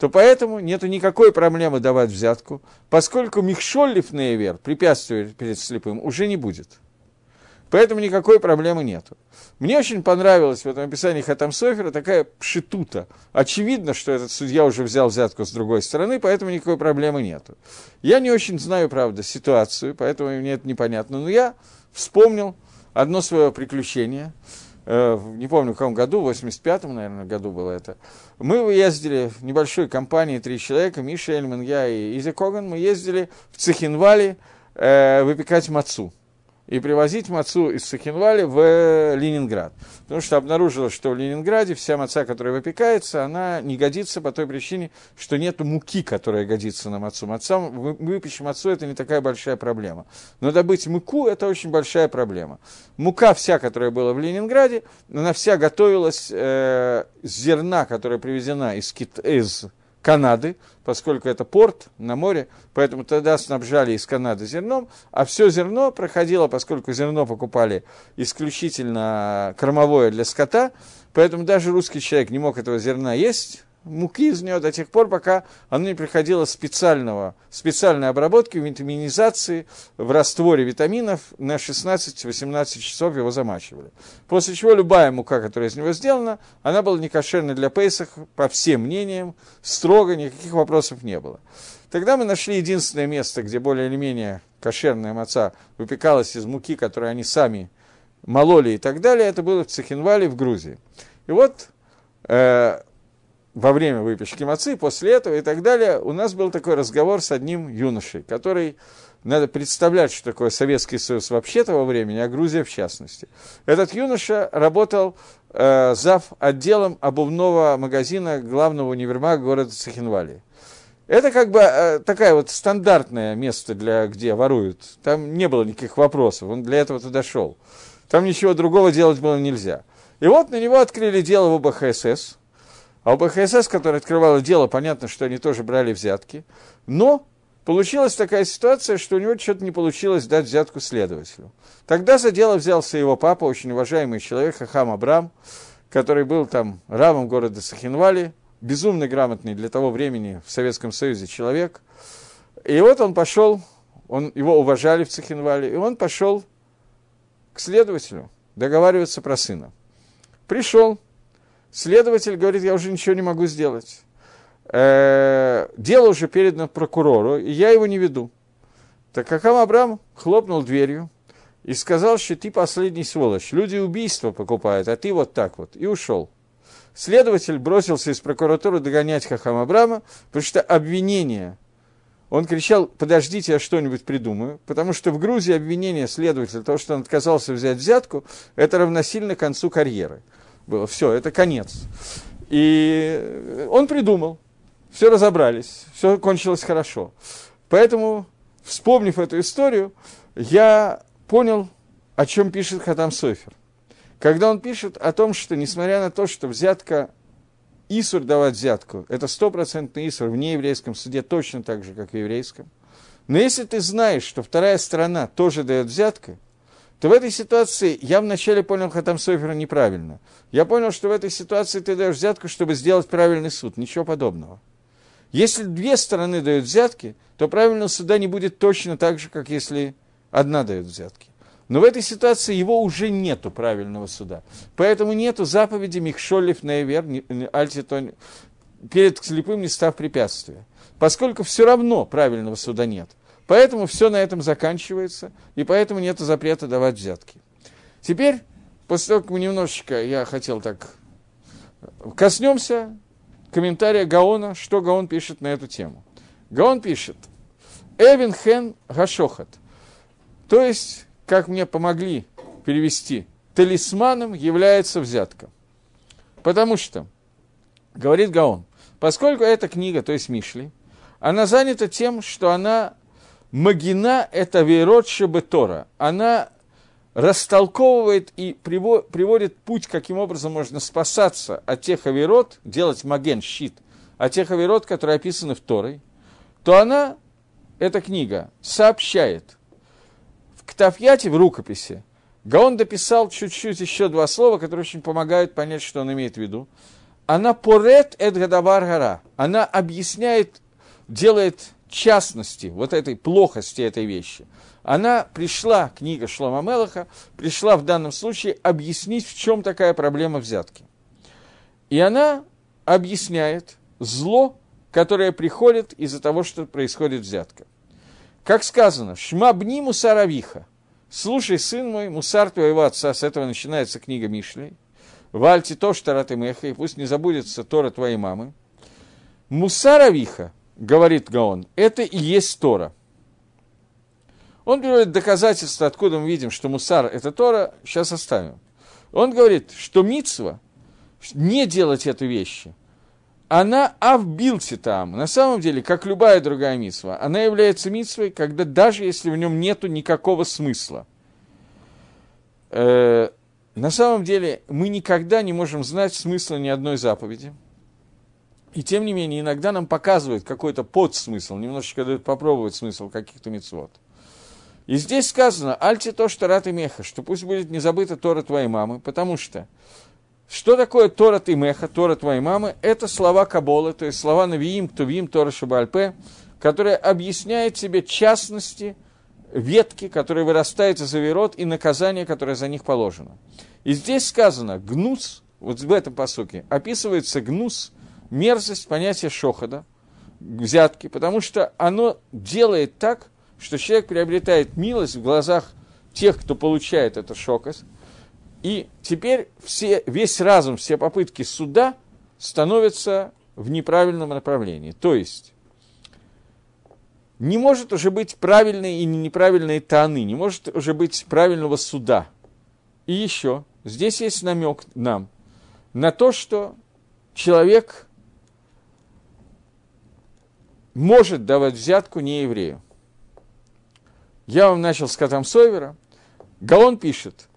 то поэтому нет никакой проблемы давать взятку, поскольку Михшоллив Нейвер, препятствие перед слепым, уже не будет. Поэтому никакой проблемы нет. Мне очень понравилось в этом описании Хатам Софера такая пшитута. Очевидно, что этот судья уже взял взятку с другой стороны, поэтому никакой проблемы нет. Я не очень знаю, правда, ситуацию, поэтому мне это непонятно. Но я вспомнил одно свое приключение – Э, не помню в каком году, в 85-м, наверное, году было это, мы ездили в небольшой компании, три человека, Миша Эльман, я и Изи Коган, мы ездили в Цехинвали э, выпекать мацу и привозить мацу из Сахинвали в Ленинград. Потому что обнаружилось, что в Ленинграде вся маца, которая выпекается, она не годится по той причине, что нет муки, которая годится на мацу. Маца, выпечь мацу – это не такая большая проблема. Но добыть муку – это очень большая проблема. Мука вся, которая была в Ленинграде, она вся готовилась э, с зерна, которая привезена из, Кит... из Канады, поскольку это порт на море, поэтому тогда снабжали из Канады зерном, а все зерно проходило, поскольку зерно покупали исключительно кормовое для скота, поэтому даже русский человек не мог этого зерна есть, муки из нее до тех пор, пока оно не приходило специального, специальной обработки, витаминизации в растворе витаминов на 16-18 часов его замачивали. После чего любая мука, которая из него сделана, она была некошерной для Пейсах, по всем мнениям, строго, никаких вопросов не было. Тогда мы нашли единственное место, где более или менее кошерная маца выпекалась из муки, которую они сами мололи и так далее. Это было в Цехинвале в Грузии. И вот э, во время выпечки мацы, после этого и так далее, у нас был такой разговор с одним юношей, который, надо представлять, что такое Советский Союз вообще того времени, а Грузия в частности. Этот юноша работал э, зав. отделом обувного магазина главного универмага города Сахинвали. Это как бы э, такая вот стандартное место, для, где воруют. Там не было никаких вопросов, он для этого туда шел. Там ничего другого делать было нельзя. И вот на него открыли дело в ОБХСС, А у БХСС, которая открывала дело, понятно, что они тоже брали взятки. Но получилась такая ситуация, что у него что-то не получилось дать взятку следователю. Тогда за дело взялся его папа, очень уважаемый человек, Хахам Абрам, который был там равом города Сахинвали, безумно грамотный для того времени в Советском Союзе человек. И вот он пошел, он, его уважали в Цехинвале, и он пошел к следователю договариваться про сына. Пришел, следователь говорит, я уже ничего не могу сделать. Э, дело уже передано прокурору, и я его не веду. Так как Абрам хлопнул дверью и сказал, что ты последний сволочь, люди убийства покупают, а ты вот так вот, и ушел. Следователь бросился из прокуратуры догонять Хахам Абрама, потому что обвинение он кричал, подождите, я что-нибудь придумаю, потому что в Грузии обвинение следователя, того, что он отказался взять взятку, это равносильно концу карьеры. Было все, это конец. И он придумал, все разобрались, все кончилось хорошо. Поэтому, вспомнив эту историю, я понял, о чем пишет Хатам Софер. Когда он пишет о том, что несмотря на то, что взятка Исур давать взятку – это стопроцентный Исур в нееврейском суде точно так же, как в еврейском. Но если ты знаешь, что вторая сторона тоже дает взятку, то в этой ситуации я вначале понял Хатам Софера неправильно. Я понял, что в этой ситуации ты даешь взятку, чтобы сделать правильный суд. Ничего подобного. Если две стороны дают взятки, то правильного суда не будет точно так же, как если одна дает взятки. Но в этой ситуации его уже нету правильного суда. Поэтому нету заповеди Михшолев Нейвер, Альтитон, перед слепым не став препятствия. Поскольку все равно правильного суда нет. Поэтому все на этом заканчивается, и поэтому нет запрета давать взятки. Теперь, после того, как мы немножечко, я хотел так, коснемся комментария Гаона, что Гаон пишет на эту тему. Гаон пишет, Эвин Хен Гашохат. То есть, как мне помогли перевести, талисманом является взятка. Потому что, говорит Гаон, поскольку эта книга, то есть Мишли, она занята тем, что она Магина – это Вейрот Шебетора. Она растолковывает и приводит путь, каким образом можно спасаться от тех авирот, делать маген, щит, от тех авирот, которые описаны в Торой, то она, эта книга, сообщает – к Тафьяте в рукописи Гаон дописал чуть-чуть еще два слова, которые очень помогают понять, что он имеет в виду. Она порет эт гадавар гара. Она объясняет, делает частности вот этой плохости этой вещи. Она пришла, книга Шлома Мелаха, пришла в данном случае объяснить, в чем такая проблема взятки. И она объясняет зло, которое приходит из-за того, что происходит взятка. Как сказано, «Шмабни мусаравиха» – «Слушай, сын мой, мусар твоего отца», с этого начинается книга Мишлей, «Вальти то, что раты меха, и пусть не забудется Тора твоей мамы». «Мусаравиха», говорит Гаон, – это и есть Тора. Он приводит доказательства, откуда мы видим, что мусар – это Тора, сейчас оставим. Он говорит, что мицва не делать эту вещи, она авбилти там. На самом деле, как любая другая митсва, она является митсвой, когда даже если в нем нету никакого смысла. Э, на самом деле, мы никогда не можем знать смысла ни одной заповеди. И тем не менее, иногда нам показывают какой-то подсмысл, немножечко дают попробовать смысл каких-то мецвод. И здесь сказано, альти то, что рад и меха, что пусть будет не забыта Тора твоей мамы, потому что что такое Тора Тимеха, Тора твоей мамы? Это слова Каболы, то есть слова Навиим, Тувим, Тора Шабальпе, которые объясняют себе частности ветки, которые вырастают из авирот, и наказание, которое за них положено. И здесь сказано гнус, вот в этом посуке, описывается гнус, мерзость понятия шохода, взятки, потому что оно делает так, что человек приобретает милость в глазах тех, кто получает это шокость, и теперь все, весь разум, все попытки суда становятся в неправильном направлении. То есть, не может уже быть правильной и неправильной таны, не может уже быть правильного суда. И еще, здесь есть намек нам на то, что человек может давать взятку не еврею. Я вам начал с Катам Сойвера. Галон пишет –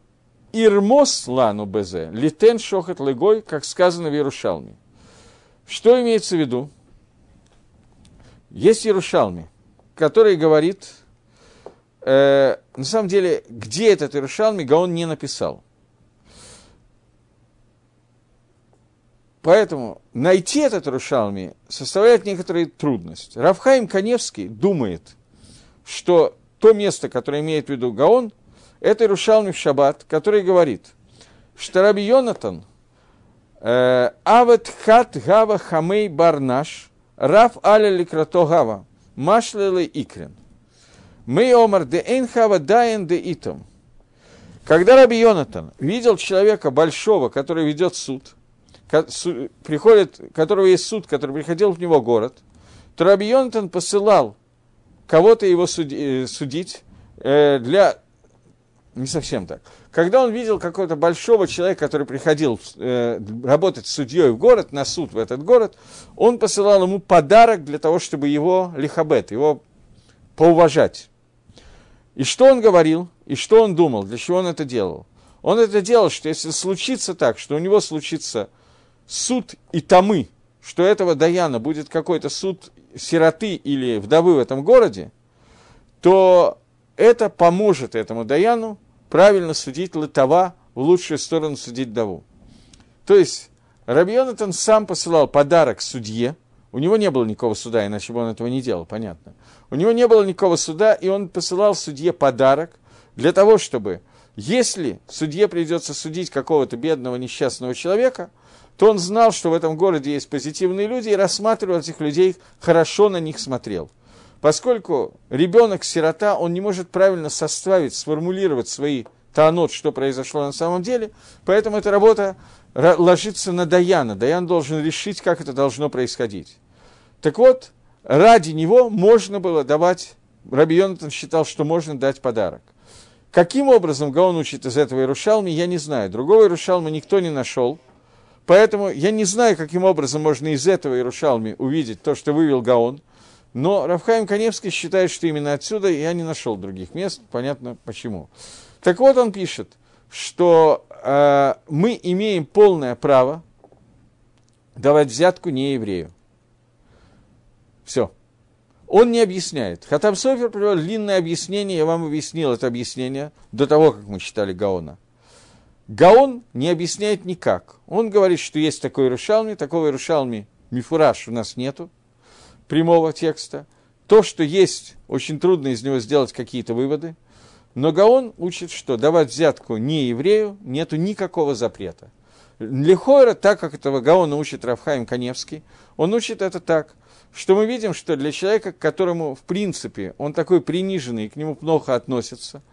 Ирмос лану безе, литен шохат легой, как сказано в Иерушалме. Что имеется в виду? Есть Иерушалми, который говорит, э, на самом деле, где этот Иерушалми, Гаон не написал. Поэтому найти этот Иерушалми составляет некоторые трудности. Равхаим Каневский думает, что то место, которое имеет в виду Гаон, это Иерушалми в Шаббат, который говорит, что Раби Йонатан, э, Авет хат гава хамей барнаш, рав аля ликрато гава, машлеле икрен. Мы омар де эйн хава даен де итом. Когда Раби Йонатан видел человека большого, который ведет суд, приходит, которого есть суд, который приходил в него город, то Раби Йонатан посылал кого-то его э, судить э, для... Не совсем так. Когда он видел какого-то большого человека, который приходил э, работать судьей в город, на суд в этот город, он посылал ему подарок для того, чтобы его лихабет, его поуважать. И что он говорил, и что он думал, для чего он это делал? Он это делал, что если случится так, что у него случится суд и тамы, что этого Даяна будет какой-то суд сироты или вдовы в этом городе, то это поможет этому Даяну правильно судить Латава, в лучшую сторону судить Даву. То есть Рабьонатан сам посылал подарок судье, у него не было никакого суда, иначе бы он этого не делал, понятно. У него не было никакого суда, и он посылал судье подарок для того, чтобы, если судье придется судить какого-то бедного несчастного человека – то он знал, что в этом городе есть позитивные люди, и рассматривал этих людей, хорошо на них смотрел. Поскольку ребенок-сирота, он не может правильно составить, сформулировать свои таанот, что произошло на самом деле, поэтому эта работа ложится на Даяна. Даян должен решить, как это должно происходить. Так вот, ради него можно было давать, Раби Йонатан считал, что можно дать подарок. Каким образом Гаон учит из этого Ирушалми, я не знаю. Другого Ирушалма никто не нашел – Поэтому я не знаю, каким образом можно из этого Иерушалми увидеть то, что вывел Гаон, но Равхаим Каневский считает, что именно отсюда я не нашел других мест, понятно почему. Так вот он пишет, что э, мы имеем полное право давать взятку не еврею. Все. Он не объясняет. Хатам Софер привел длинное объяснение, я вам объяснил это объяснение до того, как мы читали Гаона. Гаон не объясняет никак. Он говорит, что есть такой Рушалми, такого Рушалми Мифураж у нас нету, прямого текста. То, что есть, очень трудно из него сделать какие-то выводы. Но Гаон учит, что давать взятку не еврею нету никакого запрета. Лихойра, так как этого Гаона учит Равхаим Каневский, он учит это так, что мы видим, что для человека, к которому, в принципе, он такой приниженный к нему плохо относится –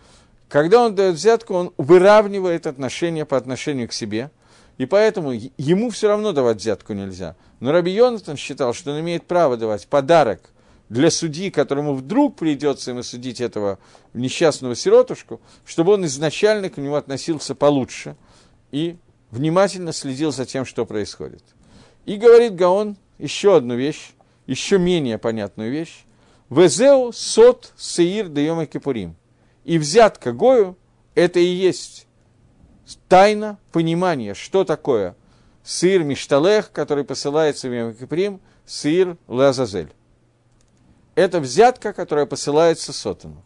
когда он дает взятку, он выравнивает отношения по отношению к себе, и поэтому ему все равно давать взятку нельзя. Но Раби Йонатан считал, что он имеет право давать подарок для судьи, которому вдруг придется ему судить этого несчастного сиротушку, чтобы он изначально к нему относился получше и внимательно следил за тем, что происходит. И говорит Гаон еще одну вещь, еще менее понятную вещь. Везеу сот сеир даема кипурим. И взятка Гою – это и есть тайна понимания, что такое сыр Мишталех, который посылается в Йом сыр Лазазель. Это взятка, которая посылается Сотану.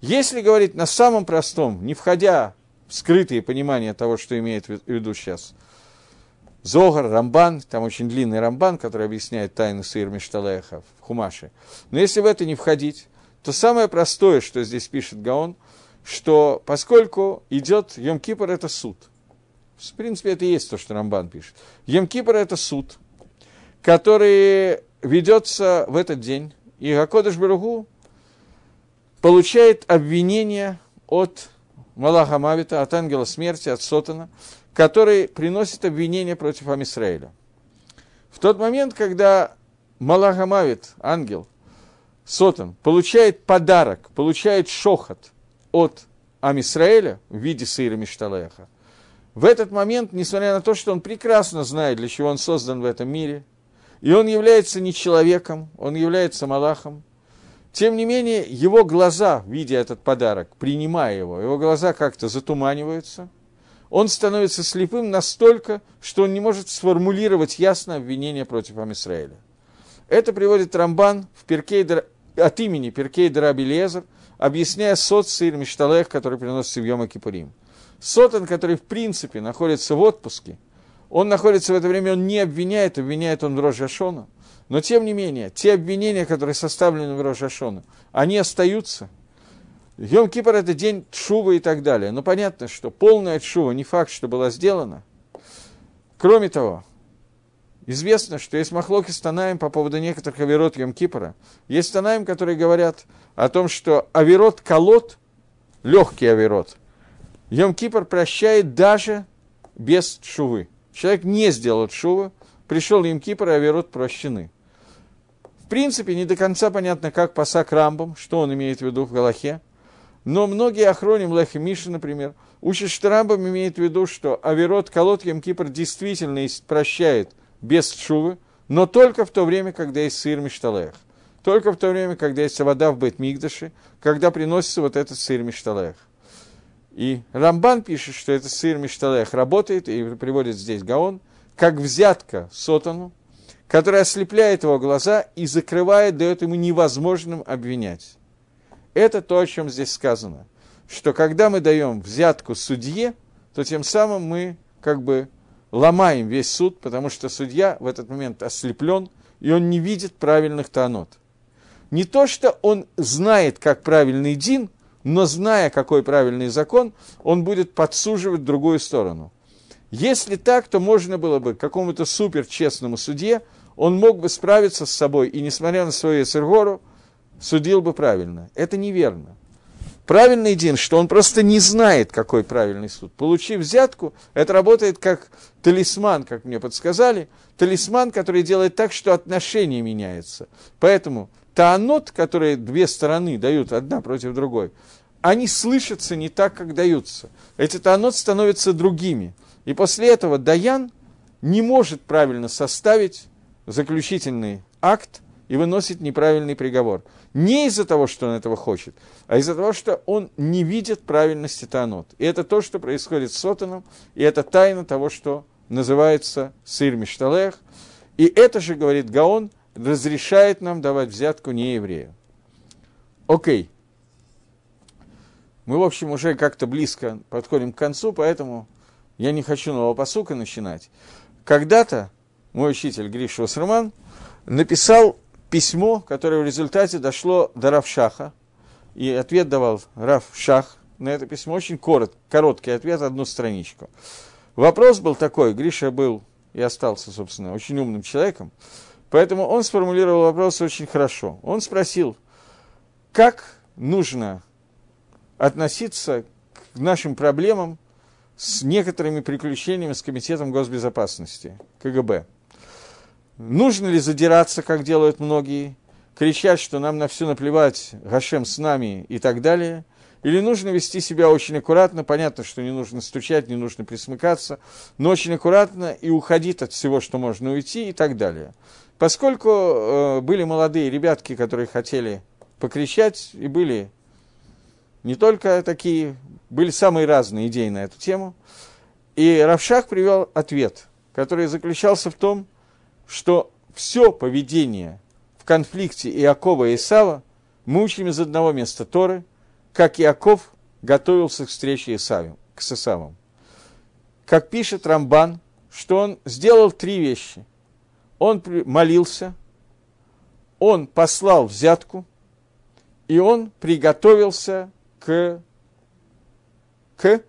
Если говорить на самом простом, не входя в скрытые понимания того, что имеет в виду сейчас Зогар, Рамбан, там очень длинный Рамбан, который объясняет тайну Сыр Мишталеха в Хумаше. Но если в это не входить, то самое простое, что здесь пишет Гаон, что поскольку идет Йом-Кипр, это суд. В принципе, это и есть то, что Рамбан пишет. Йом-Кипр – это суд, который ведется в этот день, и Гакодыш Баругу получает обвинение от Малаха Мавита, от ангела смерти, от Сотана, который приносит обвинение против Амисраэля. В тот момент, когда Малаха Мавит, ангел – Сотан получает подарок, получает шохот от Амисраэля в виде сыра Мишталеха, в этот момент, несмотря на то, что он прекрасно знает, для чего он создан в этом мире, и он является не человеком, он является Малахом, тем не менее, его глаза, видя этот подарок, принимая его, его глаза как-то затуманиваются, он становится слепым настолько, что он не может сформулировать ясно обвинение против Амисраэля. Это приводит Рамбан в Перкейдер, от имени Перкейдера Абелезер, объясняя сот сыр Мишталех, который приносится в Йома Кипурим. Сотан, который в принципе находится в отпуске, он находится в это время, он не обвиняет, обвиняет он Рожашона. Но тем не менее, те обвинения, которые составлены в Рожашона, они остаются. Йом Кипр – это день Тшува и так далее. Но понятно, что полная Тшува не факт, что была сделана. Кроме того, известно, что есть махлоки с Танаем по поводу некоторых авирот Йом Кипра. Есть Танаем, которые говорят о том, что авирот колот, легкий авирот, Йом Кипр прощает даже без Тшувы. Человек не сделал Тшувы, пришел Йом Кипр, и авирот прощены. В принципе, не до конца понятно, как пасак Рамбом, что он имеет в виду в Галахе. Но многие охроним, Лех и Миша, например, учат, что Рамбом имеет в виду, что Аверот Колот Кипр действительно прощает без шувы, но только в то время, когда есть сыр Мишталех. Только в то время, когда есть вода в Бет-Мигдаше, когда приносится вот этот сыр Мишталех. И Рамбан пишет, что этот сыр Мишталех работает, и приводит здесь Гаон, как взятка сотану, который ослепляет его глаза и закрывает, дает ему невозможным обвинять. Это то, о чем здесь сказано. Что когда мы даем взятку судье, то тем самым мы как бы ломаем весь суд, потому что судья в этот момент ослеплен, и он не видит правильных тонот. Не то, что он знает, как правильный дин, но зная, какой правильный закон, он будет подсуживать другую сторону. Если так, то можно было бы какому-то суперчестному судье он мог бы справиться с собой и, несмотря на свою Эцергору, судил бы правильно. Это неверно. Правильный дин, что он просто не знает, какой правильный суд. Получив взятку, это работает как талисман, как мне подсказали, талисман, который делает так, что отношения меняются. Поэтому таанот, которые две стороны дают одна против другой, они слышатся не так, как даются. Эти таанот становятся другими. И после этого Даян не может правильно составить заключительный акт и выносит неправильный приговор. Не из-за того, что он этого хочет, а из-за того, что он не видит правильности Таанот. И это то, что происходит с Сотаном, и это тайна того, что называется сыр Мишталех. И это же, говорит Гаон, разрешает нам давать взятку не еврею. Окей. Мы, в общем, уже как-то близко подходим к концу, поэтому я не хочу нового посука начинать. Когда-то мой учитель Гриша Усерман, написал письмо, которое в результате дошло до Равшаха, и ответ давал Равшах на это письмо, очень корот, короткий ответ, одну страничку. Вопрос был такой, Гриша был и остался, собственно, очень умным человеком, поэтому он сформулировал вопрос очень хорошо. Он спросил, как нужно относиться к нашим проблемам с некоторыми приключениями с Комитетом госбезопасности, КГБ. Нужно ли задираться, как делают многие, кричать, что нам на все наплевать, Гашем с нами и так далее? Или нужно вести себя очень аккуратно, понятно, что не нужно стучать, не нужно присмыкаться, но очень аккуратно и уходить от всего, что можно уйти и так далее. Поскольку э, были молодые ребятки, которые хотели покричать, и были не только такие, были самые разные идеи на эту тему, и Равшах привел ответ, который заключался в том, что все поведение в конфликте Иакова и Исава мы учим из одного места Торы, как Иаков готовился к встрече Исавим, к Исавам. Как пишет Рамбан, что он сделал три вещи. Он молился, он послал взятку, и он приготовился к, к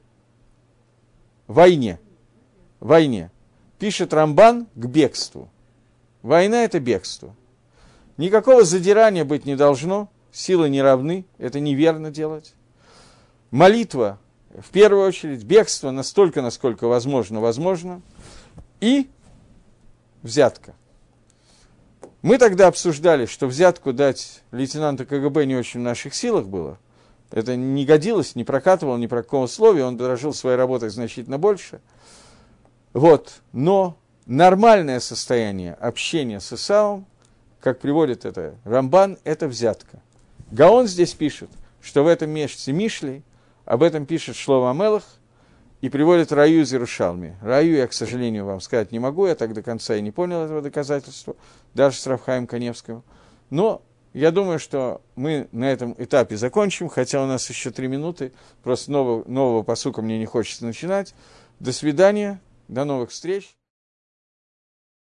войне. Войне. Пишет Рамбан к бегству. Война – это бегство. Никакого задирания быть не должно, силы не равны, это неверно делать. Молитва, в первую очередь, бегство настолько, насколько возможно, возможно, и взятка. Мы тогда обсуждали, что взятку дать лейтенанту КГБ не очень в наших силах было. Это не годилось, не прокатывало ни про какого условия, он дорожил своей работой значительно больше. Вот, но нормальное состояние общения с Исавом, как приводит это Рамбан, это взятка. Гаон здесь пишет, что в этом месяце Мишли, об этом пишет Шлова Амелах, и приводит Раю из Иерушалми. Раю я, к сожалению, вам сказать не могу, я так до конца и не понял этого доказательства, даже с Равхаем Коневским. Но я думаю, что мы на этом этапе закончим, хотя у нас еще три минуты, просто нового, нового посука мне не хочется начинать. До свидания, до новых встреч.